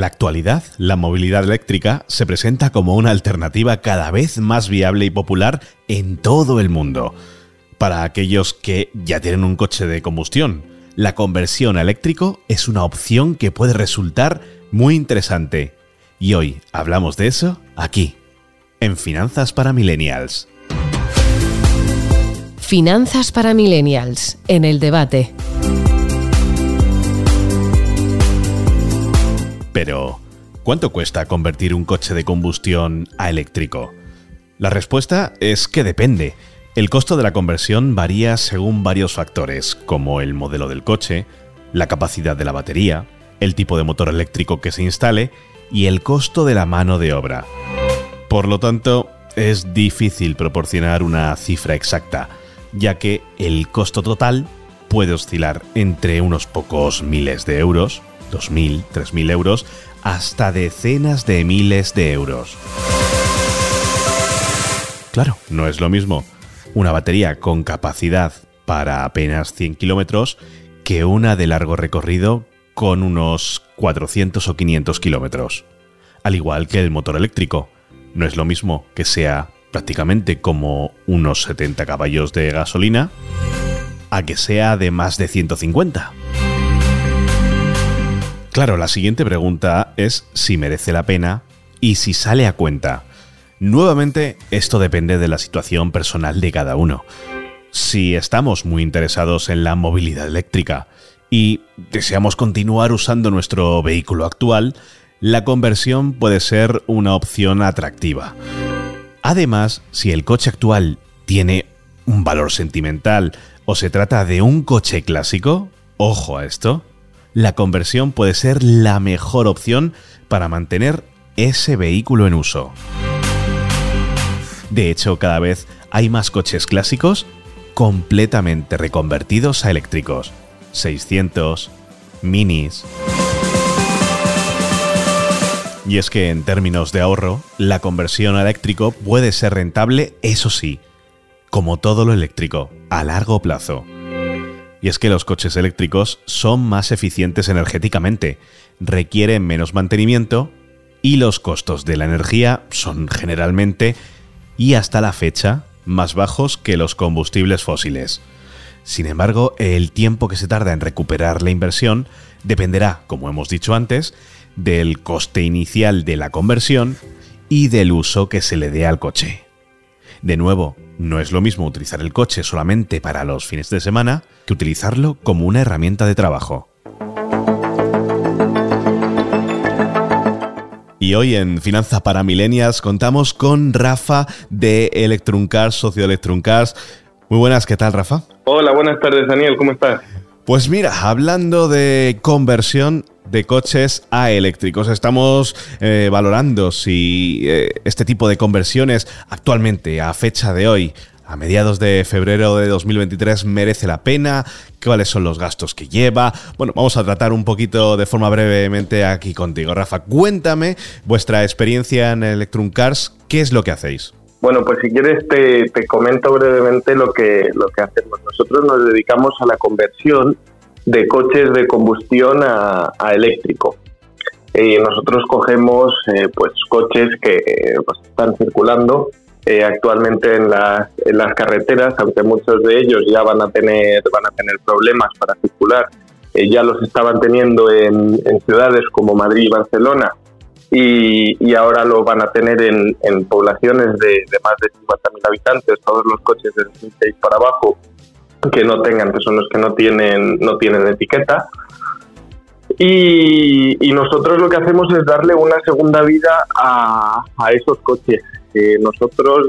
La actualidad, la movilidad eléctrica se presenta como una alternativa cada vez más viable y popular en todo el mundo. Para aquellos que ya tienen un coche de combustión, la conversión a eléctrico es una opción que puede resultar muy interesante. Y hoy hablamos de eso aquí, en Finanzas para Millennials. Finanzas para Millennials, en el debate. Pero, ¿cuánto cuesta convertir un coche de combustión a eléctrico? La respuesta es que depende. El costo de la conversión varía según varios factores, como el modelo del coche, la capacidad de la batería, el tipo de motor eléctrico que se instale y el costo de la mano de obra. Por lo tanto, es difícil proporcionar una cifra exacta, ya que el costo total puede oscilar entre unos pocos miles de euros 2.000, 3.000 euros, hasta decenas de miles de euros. Claro, no es lo mismo una batería con capacidad para apenas 100 kilómetros que una de largo recorrido con unos 400 o 500 kilómetros. Al igual que el motor eléctrico, no es lo mismo que sea prácticamente como unos 70 caballos de gasolina a que sea de más de 150. Claro, la siguiente pregunta es si merece la pena y si sale a cuenta. Nuevamente, esto depende de la situación personal de cada uno. Si estamos muy interesados en la movilidad eléctrica y deseamos continuar usando nuestro vehículo actual, la conversión puede ser una opción atractiva. Además, si el coche actual tiene un valor sentimental o se trata de un coche clásico, ojo a esto, la conversión puede ser la mejor opción para mantener ese vehículo en uso. De hecho, cada vez hay más coches clásicos completamente reconvertidos a eléctricos. 600, minis. Y es que en términos de ahorro, la conversión a eléctrico puede ser rentable, eso sí, como todo lo eléctrico, a largo plazo. Y es que los coches eléctricos son más eficientes energéticamente, requieren menos mantenimiento y los costos de la energía son generalmente y hasta la fecha más bajos que los combustibles fósiles. Sin embargo, el tiempo que se tarda en recuperar la inversión dependerá, como hemos dicho antes, del coste inicial de la conversión y del uso que se le dé al coche. De nuevo, no es lo mismo utilizar el coche solamente para los fines de semana que utilizarlo como una herramienta de trabajo. Y hoy en Finanza para Milenias contamos con Rafa de Electroncars, socio de Electroncars. Muy buenas, ¿qué tal, Rafa? Hola, buenas tardes, Daniel, ¿cómo estás? Pues mira, hablando de conversión, de coches a eléctricos. Estamos eh, valorando si eh, este tipo de conversiones actualmente, a fecha de hoy, a mediados de febrero de 2023 merece la pena, cuáles son los gastos que lleva. Bueno, vamos a tratar un poquito de forma brevemente aquí contigo. Rafa, cuéntame vuestra experiencia en Electrum Cars, ¿qué es lo que hacéis? Bueno, pues si quieres te, comento brevemente lo que, lo que hacemos. Nosotros nos dedicamos a la conversión de coches de combustión a, eléctrico. Y nosotros cogemos eh, pues coches que pues, están circulando eh, actualmente en las, en las carreteras, aunque muchos de ellos ya van a tener van a tener problemas para circular, eh, ya los estaban teniendo en, ciudades como Madrid y Barcelona y, ahora lo van a tener en, poblaciones de, de, más de 50.000 habitantes, todos los coches de 2006 para abajo que no tengan, que son los que no tienen, no tienen etiqueta. Y, nosotros lo que hacemos es darle una segunda vida a, esos coches. nosotros,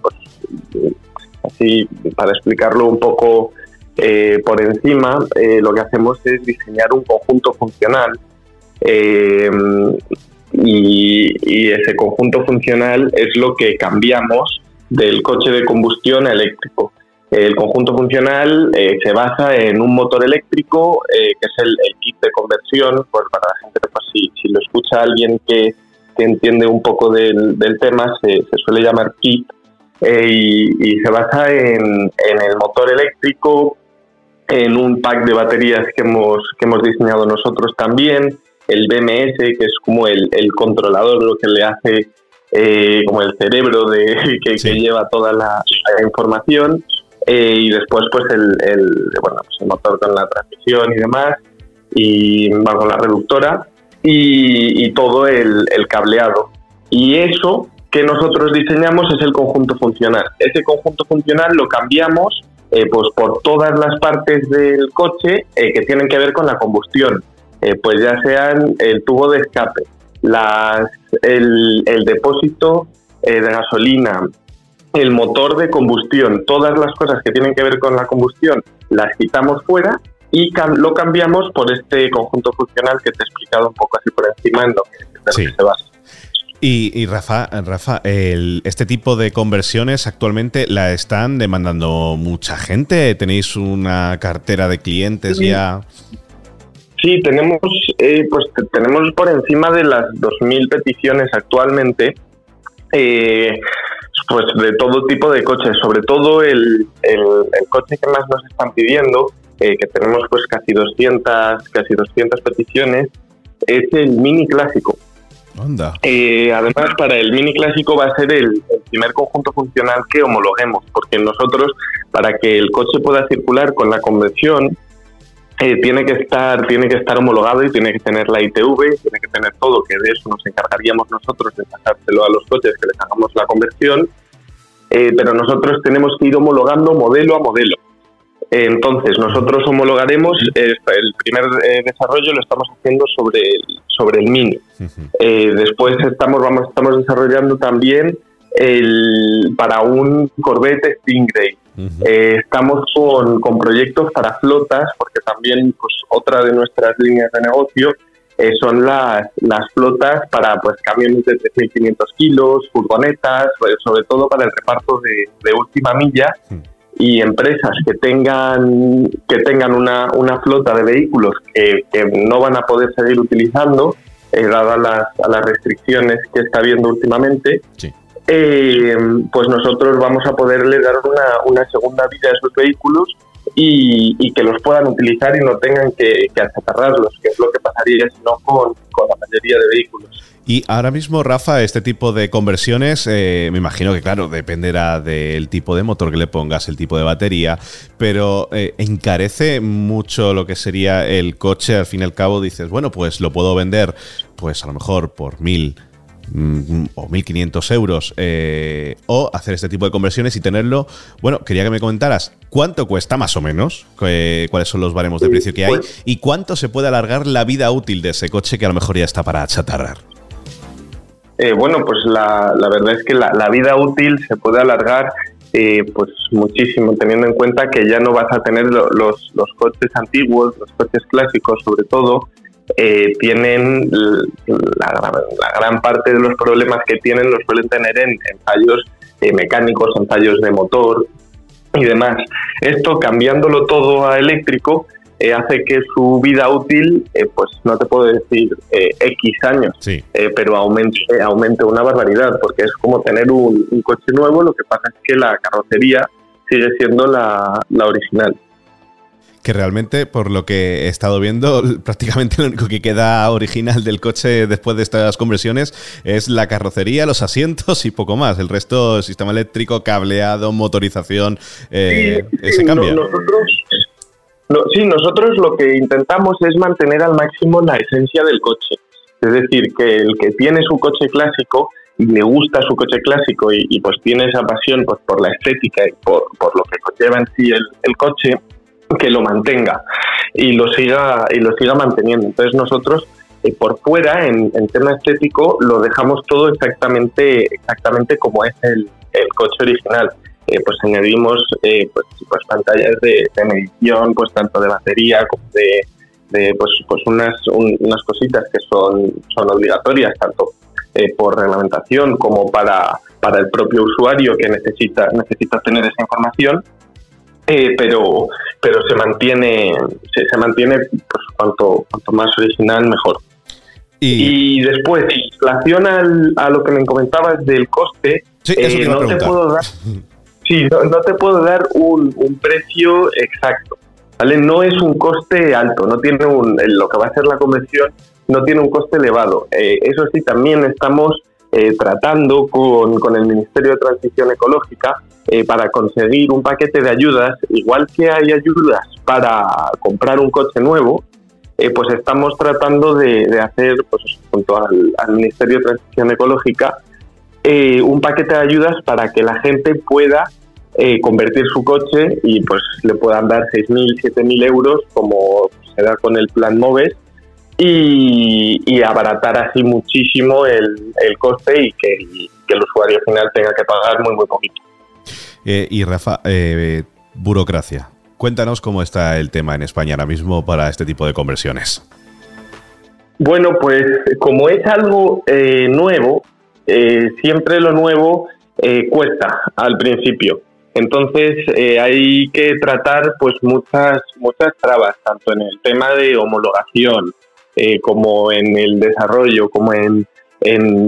pues, así para explicarlo un poco eh, por encima, eh, lo que hacemos es diseñar un conjunto funcional eh, y, ese conjunto funcional es lo que cambiamos del coche de combustión a eléctrico. El conjunto funcional eh, se basa en un motor eléctrico, eh, que es el, kit de conversión, pues para la gente, pues, si, si lo escucha alguien que, entiende un poco del, tema, se, suele llamar kit, eh, y, se basa en, en, el motor eléctrico, en un pack de baterías que hemos, que hemos diseñado nosotros también, el BMS, que es como el, controlador, lo que le hace eh, como el cerebro de, que, lleva toda la, información. Eh, y después pues el, bueno, pues el motor con la transmisión y demás, y va con la reductora, y, todo el, el cableado. Y eso que nosotros diseñamos es el conjunto funcional. Ese conjunto funcional lo cambiamos eh, pues por todas las partes del coche eh, que tienen que ver con la combustión, eh, pues ya sean el tubo de escape, las, el, depósito de gasolina, el motor de combustión, todas las cosas que tienen que ver con la combustión las quitamos fuera y lo cambiamos por este conjunto funcional que te he explicado un poco así por encima en lo que, se basa. Y, Rafa, Rafa este tipo de conversiones actualmente la están demandando mucha gente. ¿Tenéis una cartera de clientes ya? Sí, tenemos, eh, pues tenemos por encima de las 2.000 peticiones actualmente, eh, pues de todo tipo de coches, sobre todo el, el, coche que más nos están pidiendo, eh, que tenemos pues casi 200, casi 200 peticiones, es el Mini Clásico. Eh, además, para el mini clásico va a ser el, primer conjunto funcional que homologuemos, porque nosotros, para que el coche pueda circular con la conversión, eh, tiene que estar tiene que estar homologado y tiene que tener la ITV, tiene que tener todo, que de eso nos encargaríamos nosotros de pasárselo a los coches que les hagamos la conversión, eh, pero nosotros tenemos que ir homologando modelo a modelo. Entonces, nosotros homologaremos, el primer eh, desarrollo lo estamos haciendo sobre el, sobre el Mini. Eh, después estamos, vamos, estamos desarrollando también el, para un Corvette Stingray. Eh, estamos con, con, proyectos para flotas, porque también pues, otra de nuestras líneas de negocio son las, las flotas para pues camiones de 3.500 kilos, furgonetas, pues, sobre todo para el reparto de, de última milla y empresas que tengan que tengan una, una flota de vehículos que, no van a poder seguir utilizando eh, dadas las, las restricciones que está habiendo últimamente eh, pues nosotros vamos a poderle dar una, segunda vida a esos vehículos y, que los puedan utilizar y no tengan que, que achatarrarlos, que es lo que pasaría si no con, con la mayoría de vehículos. Y ahora mismo, Rafa, este tipo de conversiones, eh, me imagino que, claro, dependerá del tipo de motor que le pongas, el tipo de batería, pero eh, encarece mucho lo que sería el coche. Al fin y al cabo, dices, bueno, pues lo puedo vender, pues a lo mejor por mil mm, o 1.500 euros eh, o hacer este tipo de conversiones y tenerlo. Bueno, quería que me comentaras cuánto cuesta más o menos, cuáles son los baremos de precio que hay pues y cuánto se puede alargar la vida útil de ese coche que a lo mejor ya está para achatarrar. Eh, bueno, pues la, verdad es que la, vida útil se puede alargar eh, pues muchísimo, teniendo en cuenta que ya no vas a tener los, los coches antiguos, los coches clásicos sobre todo, eh, tienen la, gran parte de los problemas que tienen los suelen tener en, en fallos mecánicos, en fallos de motor y demás. Esto cambiándolo todo a eléctrico, eh, hace que su vida útil, eh, pues no te puedo decir eh, X años, pero aumente, aumente una barbaridad, porque es como tener un, coche nuevo, lo que pasa es que la carrocería sigue siendo la, original que realmente, por lo que he estado viendo, prácticamente lo único que queda original del coche después de estas conversiones es la carrocería, los asientos y poco más. El resto, sistema eléctrico, cableado, motorización, eh, se cambia. Nosotros, sí, nosotros lo que intentamos es mantener al máximo la esencia del coche. Es decir, que el que tiene su coche clásico y le gusta su coche clásico y, pues tiene esa pasión pues, por la estética y por, lo que conlleva en sí el, coche, que lo mantenga y lo siga y lo siga manteniendo. Entonces nosotros eh, por fuera en, tema estético lo dejamos todo exactamente exactamente como es el, el coche original. Eh, pues añadimos eh, pues, pues, pantallas de, medición, pues tanto de batería como de, pues, pues unas, unas cositas que son, son obligatorias, tanto eh, por reglamentación como para, para el propio usuario que necesita, necesita tener esa información. pero pero se mantiene se, mantiene pues cuanto cuanto más original mejor y, después en relación a lo que me comentabas del coste no te puedo dar Sí, no, te puedo dar un, precio exacto. ¿vale? No es un coste alto, no tiene un, lo que va a ser la conversión no tiene un coste elevado. Eh, eso sí, también estamos eh, tratando con, con, el Ministerio de Transición Ecológica eh, para conseguir un paquete de ayudas, igual que hay ayudas para comprar un coche nuevo, pues estamos tratando de, hacer, pues, junto al, Ministerio de Transición Ecológica, un paquete de ayudas para que la gente pueda convertir su coche y pues le puedan dar 6.000, 7.000 euros como se da con el plan MOVES y, abaratar así muchísimo el, coste y que, el usuario final tenga que pagar muy, muy poquito. Eh, y Rafa, eh, burocracia. Cuéntanos cómo está el tema en España ahora mismo para este tipo de conversiones. Bueno, pues como es algo eh, nuevo, siempre lo nuevo cuesta al principio. Entonces hay que tratar pues muchas muchas trabas, tanto en el tema de homologación, eh, como en el desarrollo, como en,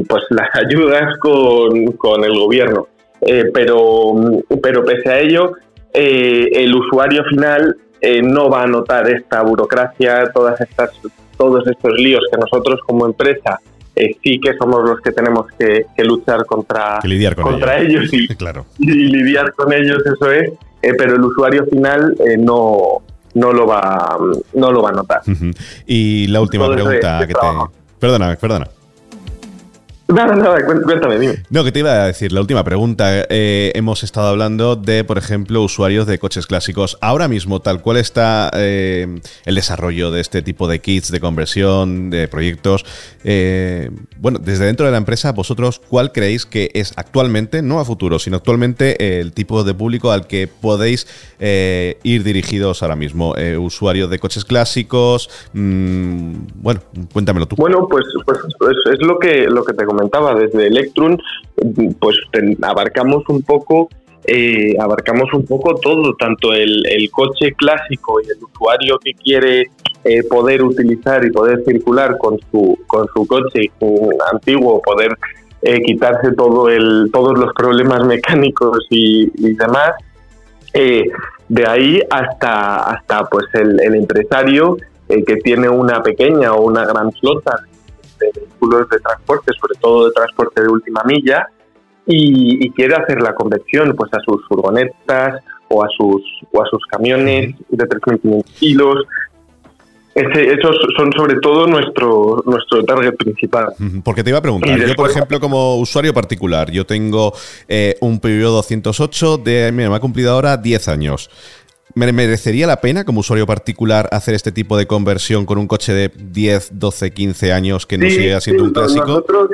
pues, las ayudas con, el gobierno. Eh, pero, pero pese a ello, eh, el usuario final no va a notar esta burocracia, todas estas, todos estos líos que nosotros como empresa sí que somos los que tenemos que, luchar contra, contra ellos, y, claro. y, lidiar con ellos, eso es, pero el usuario final no, no lo va, no lo va a notar. Y la última pregunta que te... Perdona, perdona. Nada, nada, cuéntame, dime. No, que te iba a decir, la última pregunta. Eh, hemos estado hablando de, por ejemplo, usuarios de coches clásicos. Ahora mismo, tal cual está eh, el desarrollo de este tipo de kits de conversión, de proyectos. Eh, bueno, desde dentro de la empresa, vosotros, ¿cuál creéis que es actualmente, no a futuro, sino actualmente el tipo de público al que podéis ir dirigidos ahora mismo? usuarios de coches clásicos. Mm, bueno, cuéntamelo tú. Bueno, pues, pues, pues, es lo que, lo que te comenté desde Electrum, pues abarcamos un poco eh, abarcamos un poco todo, tanto el, coche clásico y el usuario que quiere eh, poder utilizar y poder circular con su, con su coche antiguo, poder eh, quitarse todo el, todos los problemas mecánicos y, demás. de ahí hasta, hasta pues el, el empresario que tiene una pequeña o una gran flota de vehículos de transporte, sobre todo de transporte de última milla, y, quiere hacer la conversión pues a sus furgonetas o a sus, o a sus camiones de 3.500 kilos. esos son sobre todo nuestro, nuestro target principal. Porque te iba a preguntar, yo por ejemplo como usuario particular, yo tengo eh, un periodo 208 de, mira, me ha cumplido ahora 10 años. ¿Me merecería la pena como usuario particular hacer este tipo de conversión con un coche de 10, 12, 15 años que no sigue siendo un clásico? Nosotros,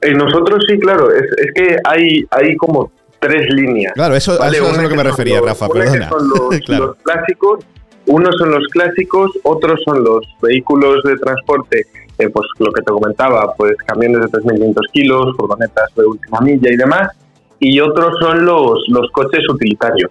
eh, nosotros sí, claro. Es, que hay, hay como tres líneas. Claro, eso, es a lo que me refería, Rafa, perdona. Son los, clásicos, unos son los clásicos, otros son los vehículos de transporte, eh, pues lo que te comentaba, pues camiones de 3.500 kilos, furgonetas de última milla y demás, y otros son los, los coches utilitarios.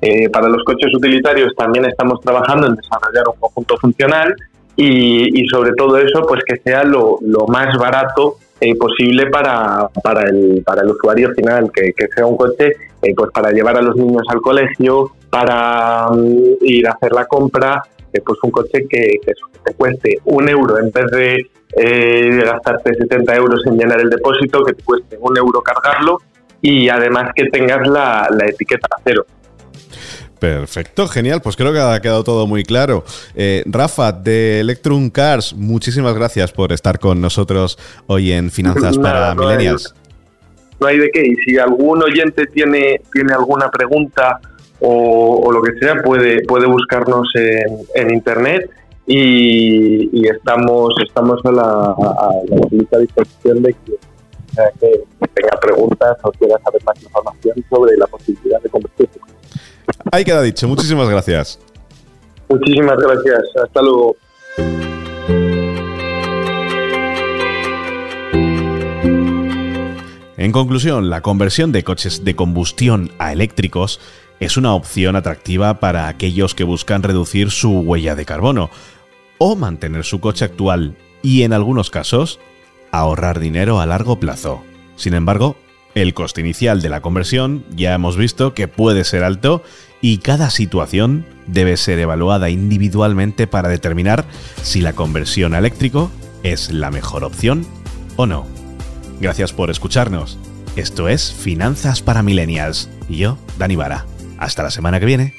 Eh, para los coches utilitarios también estamos trabajando en desarrollar un conjunto funcional y, sobre todo eso, pues que sea lo, más barato eh, posible para, para, el, para el usuario final, que, sea un coche eh, pues para llevar a los niños al colegio, para mm, ir a hacer la compra, pues un coche que, te cueste un euro en vez de gastarte 70 euros en llenar el depósito, que te cueste un euro cargarlo y además que tengas la etiqueta cero. Perfecto, genial. Pues creo que ha quedado todo muy claro. Eh, Rafa, de Electrum Cars, muchísimas gracias por estar con nosotros hoy en Finanzas para Millennials. no hay de qué. Y si algún oyente tiene, tiene alguna pregunta o, lo que sea, puede, puede buscarnos en, internet y, estamos, estamos a la, a la disposición de que que tenga preguntas o quiera saber más información sobre la posibilidad de convertirse. Ahí queda dicho. Muchísimas gracias. Muchísimas gracias. Hasta luego. En conclusión, la conversión de coches de combustión a eléctricos es una opción atractiva para aquellos que buscan reducir su huella de carbono o mantener su coche actual y en algunos casos ahorrar dinero a largo plazo. Sin embargo, el coste inicial de la conversión ya hemos visto que puede ser alto y cada situación debe ser evaluada individualmente para determinar si la conversión a eléctrico es la mejor opción o no. Gracias por escucharnos. Esto es Finanzas para Millennials y yo, Dani Vara. Hasta la semana que viene.